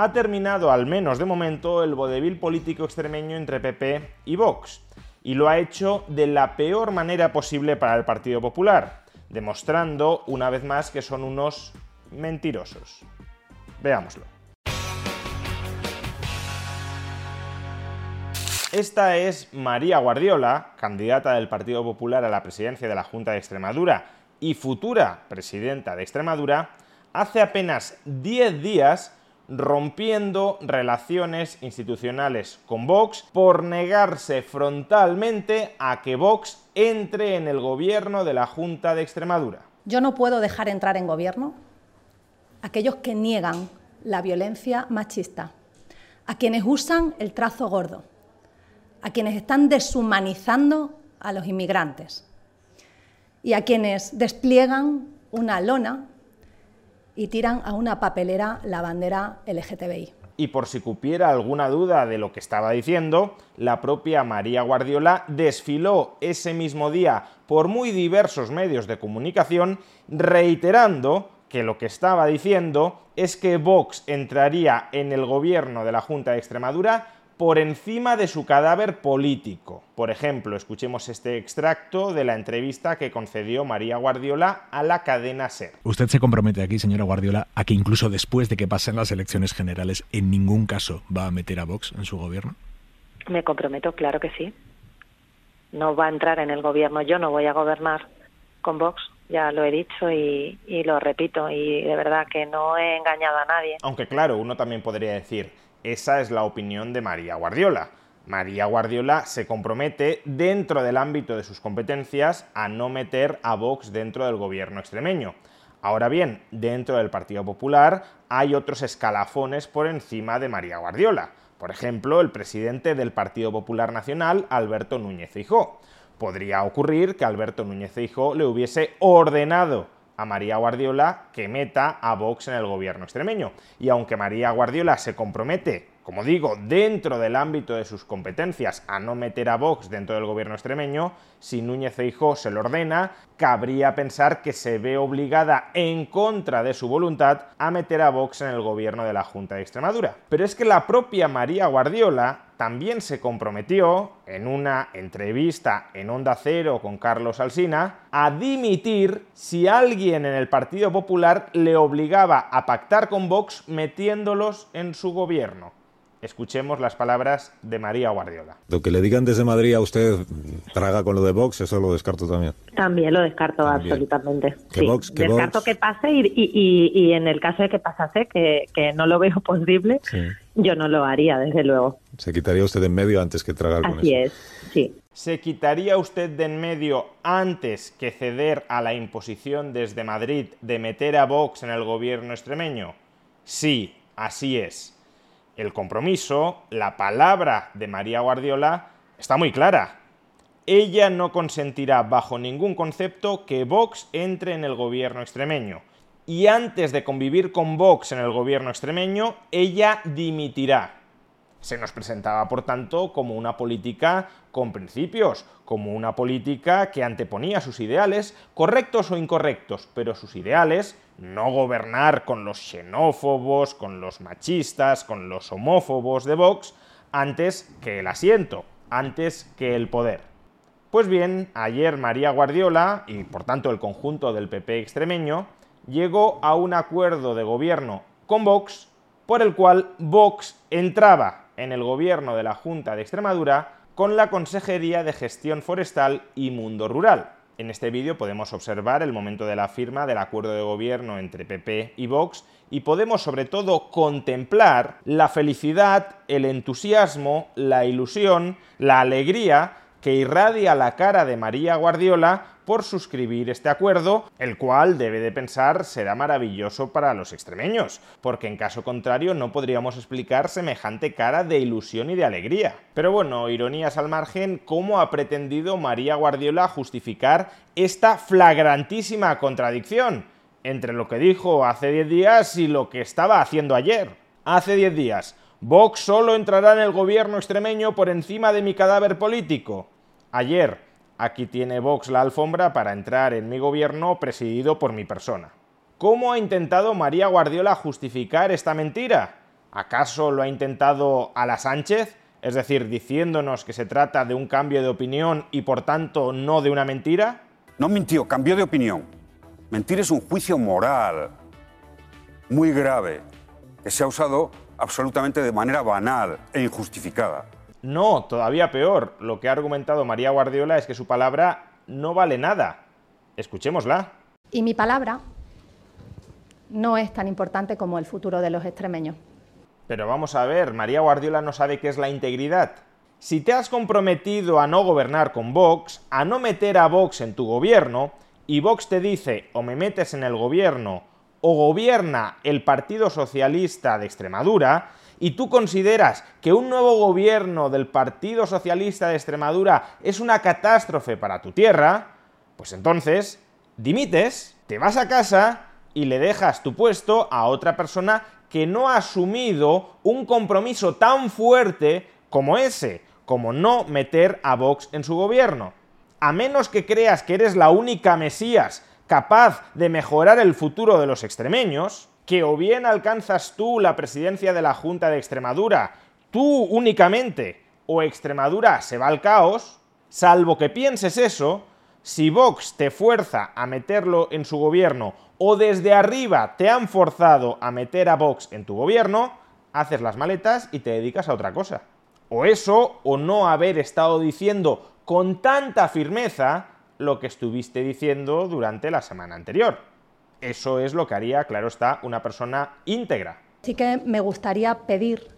Ha terminado, al menos de momento, el vodevil político extremeño entre PP y Vox. Y lo ha hecho de la peor manera posible para el Partido Popular, demostrando una vez más que son unos mentirosos. Veámoslo. Esta es María Guardiola, candidata del Partido Popular a la presidencia de la Junta de Extremadura y futura presidenta de Extremadura, hace apenas 10 días rompiendo relaciones institucionales con Vox por negarse frontalmente a que Vox entre en el gobierno de la Junta de Extremadura. Yo no puedo dejar entrar en gobierno aquellos que niegan la violencia machista, a quienes usan el trazo gordo, a quienes están deshumanizando a los inmigrantes y a quienes despliegan una lona y tiran a una papelera la bandera LGTBI. Y por si cupiera alguna duda de lo que estaba diciendo, la propia María Guardiola desfiló ese mismo día por muy diversos medios de comunicación reiterando que lo que estaba diciendo es que Vox entraría en el gobierno de la Junta de Extremadura por encima de su cadáver político. Por ejemplo, escuchemos este extracto de la entrevista que concedió María Guardiola a la cadena SER. ¿Usted se compromete aquí, señora Guardiola, a que incluso después de que pasen las elecciones generales, en ningún caso va a meter a Vox en su gobierno? Me comprometo, claro que sí. No va a entrar en el gobierno, yo no voy a gobernar con Vox ya lo he dicho y, lo repito, y de verdad que no he engañado a nadie. Aunque claro, uno también podría decir, esa es la opinión de María Guardiola. María Guardiola se compromete, dentro del ámbito de sus competencias, a no meter a Vox dentro del gobierno extremeño. Ahora bien, dentro del Partido Popular hay otros escalafones por encima de María Guardiola. Por ejemplo, el presidente del Partido Popular Nacional, Alberto Núñez Feijóo. Podría ocurrir que Alberto Núñez Feijóo le hubiese ordenado a María Guardiola que meta a Vox en el gobierno extremeño. Y aunque María Guardiola se compromete, como digo, dentro del ámbito de sus competencias a no meter a Vox dentro del gobierno extremeño, si Núñez Feijóo se lo ordena, cabría pensar que se ve obligada en contra de su voluntad a meter a Vox en el gobierno de la Junta de Extremadura. Pero es que la propia María Guardiola también se comprometió en una entrevista en Onda Cero con Carlos Alsina a dimitir si alguien en el Partido Popular le obligaba a pactar con Vox metiéndolos en su gobierno. Escuchemos las palabras de María Guardiola. Lo que le digan desde Madrid a usted, traga con lo de Vox, eso lo descarto también. También lo descarto absolutamente. Que descarto que pase y, en el caso de que pasase, que, no lo veo posible, yo no lo haría, desde luego. Se quitaría usted de en medio antes que tragar con Así es, sí. ¿Se quitaría usted de en medio antes que ceder a la imposición desde Madrid de meter a Vox en el gobierno extremeño? Sí, así es el compromiso, la palabra de María Guardiola está muy clara. Ella no consentirá bajo ningún concepto que Vox entre en el gobierno extremeño. Y antes de convivir con Vox en el gobierno extremeño, ella dimitirá. Se nos presentaba, por tanto, como una política con principios, como una política que anteponía sus ideales, correctos o incorrectos, pero sus ideales, no gobernar con los xenófobos, con los machistas, con los homófobos de Vox, antes que el asiento, antes que el poder. Pues bien, ayer María Guardiola, y por tanto el conjunto del PP extremeño, llegó a un acuerdo de gobierno con Vox, por el cual Vox entraba en el gobierno de la Junta de Extremadura con la Consejería de Gestión Forestal y Mundo Rural. En este vídeo podemos observar el momento de la firma del acuerdo de gobierno entre PP y Vox y podemos sobre todo contemplar la felicidad, el entusiasmo, la ilusión, la alegría que irradia la cara de María Guardiola por suscribir este acuerdo, el cual debe de pensar será maravilloso para los extremeños, porque en caso contrario no podríamos explicar semejante cara de ilusión y de alegría. Pero bueno, ironías al margen, ¿cómo ha pretendido María Guardiola justificar esta flagrantísima contradicción entre lo que dijo hace 10 días y lo que estaba haciendo ayer? Hace 10 días, Vox solo entrará en el gobierno extremeño por encima de mi cadáver político. Ayer, Aquí tiene Vox la alfombra para entrar en mi gobierno presidido por mi persona. ¿Cómo ha intentado María Guardiola justificar esta mentira? ¿Acaso lo ha intentado a la Sánchez? Es decir, diciéndonos que se trata de un cambio de opinión y por tanto no de una mentira? No mintió, cambió de opinión. Mentir es un juicio moral muy grave que se ha usado absolutamente de manera banal e injustificada. No, todavía peor. Lo que ha argumentado María Guardiola es que su palabra no vale nada. Escuchémosla. Y mi palabra no es tan importante como el futuro de los extremeños. Pero vamos a ver, María Guardiola no sabe qué es la integridad. Si te has comprometido a no gobernar con Vox, a no meter a Vox en tu gobierno, y Vox te dice o me metes en el gobierno o gobierna el Partido Socialista de Extremadura, y tú consideras que un nuevo gobierno del Partido Socialista de Extremadura es una catástrofe para tu tierra, pues entonces dimites, te vas a casa y le dejas tu puesto a otra persona que no ha asumido un compromiso tan fuerte como ese, como no meter a Vox en su gobierno. A menos que creas que eres la única Mesías capaz de mejorar el futuro de los extremeños, que o bien alcanzas tú la presidencia de la Junta de Extremadura, tú únicamente, o Extremadura se va al caos, salvo que pienses eso, si Vox te fuerza a meterlo en su gobierno o desde arriba te han forzado a meter a Vox en tu gobierno, haces las maletas y te dedicas a otra cosa. O eso, o no haber estado diciendo con tanta firmeza lo que estuviste diciendo durante la semana anterior. Eso es lo que haría, claro está, una persona íntegra. Sí que me gustaría pedir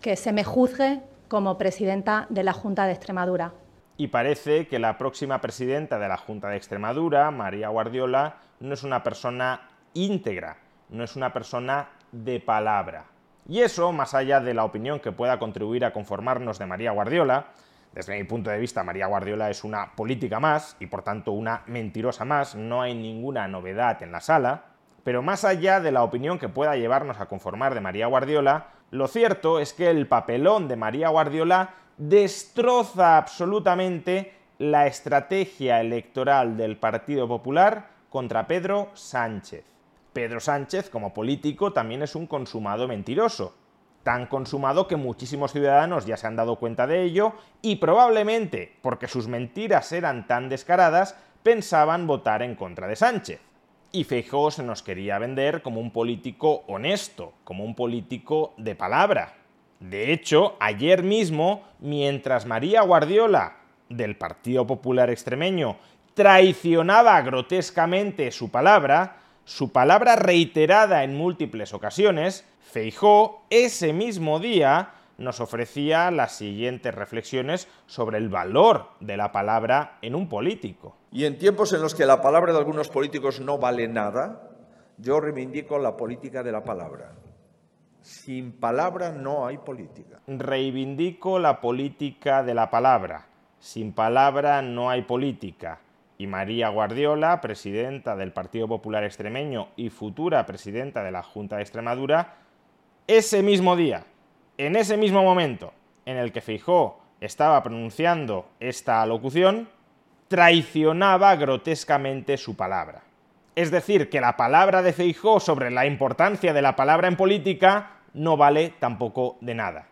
que se me juzgue como presidenta de la Junta de Extremadura. Y parece que la próxima presidenta de la Junta de Extremadura, María Guardiola, no es una persona íntegra, no es una persona de palabra. Y eso, más allá de la opinión que pueda contribuir a conformarnos de María Guardiola, desde mi punto de vista, María Guardiola es una política más y por tanto una mentirosa más, no hay ninguna novedad en la sala, pero más allá de la opinión que pueda llevarnos a conformar de María Guardiola, lo cierto es que el papelón de María Guardiola destroza absolutamente la estrategia electoral del Partido Popular contra Pedro Sánchez. Pedro Sánchez, como político, también es un consumado mentiroso tan consumado que muchísimos ciudadanos ya se han dado cuenta de ello y probablemente, porque sus mentiras eran tan descaradas, pensaban votar en contra de Sánchez. Y Feijóo se nos quería vender como un político honesto, como un político de palabra. De hecho, ayer mismo, mientras María Guardiola, del Partido Popular Extremeño, traicionaba grotescamente su palabra, su palabra reiterada en múltiples ocasiones, Feijó ese mismo día nos ofrecía las siguientes reflexiones sobre el valor de la palabra en un político. Y en tiempos en los que la palabra de algunos políticos no vale nada, yo reivindico la política de la palabra. Sin palabra no hay política. Reivindico la política de la palabra. Sin palabra no hay política y María Guardiola, presidenta del Partido Popular Extremeño y futura presidenta de la Junta de Extremadura, ese mismo día, en ese mismo momento en el que Feijó estaba pronunciando esta alocución, traicionaba grotescamente su palabra. Es decir, que la palabra de Feijó sobre la importancia de la palabra en política no vale tampoco de nada.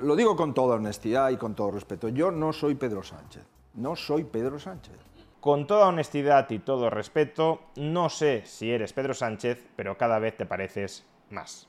Lo digo con toda honestidad y con todo respeto. Yo no soy Pedro Sánchez. No soy Pedro Sánchez. Con toda honestidad y todo respeto, no sé si eres Pedro Sánchez, pero cada vez te pareces más.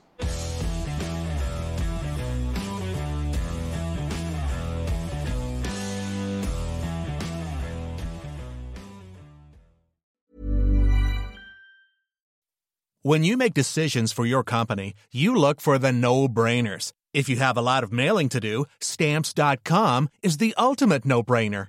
When you make decisions for your company, you look for the no-brainers. If you have a lot of mailing to do, stamps.com is the ultimate no brainer.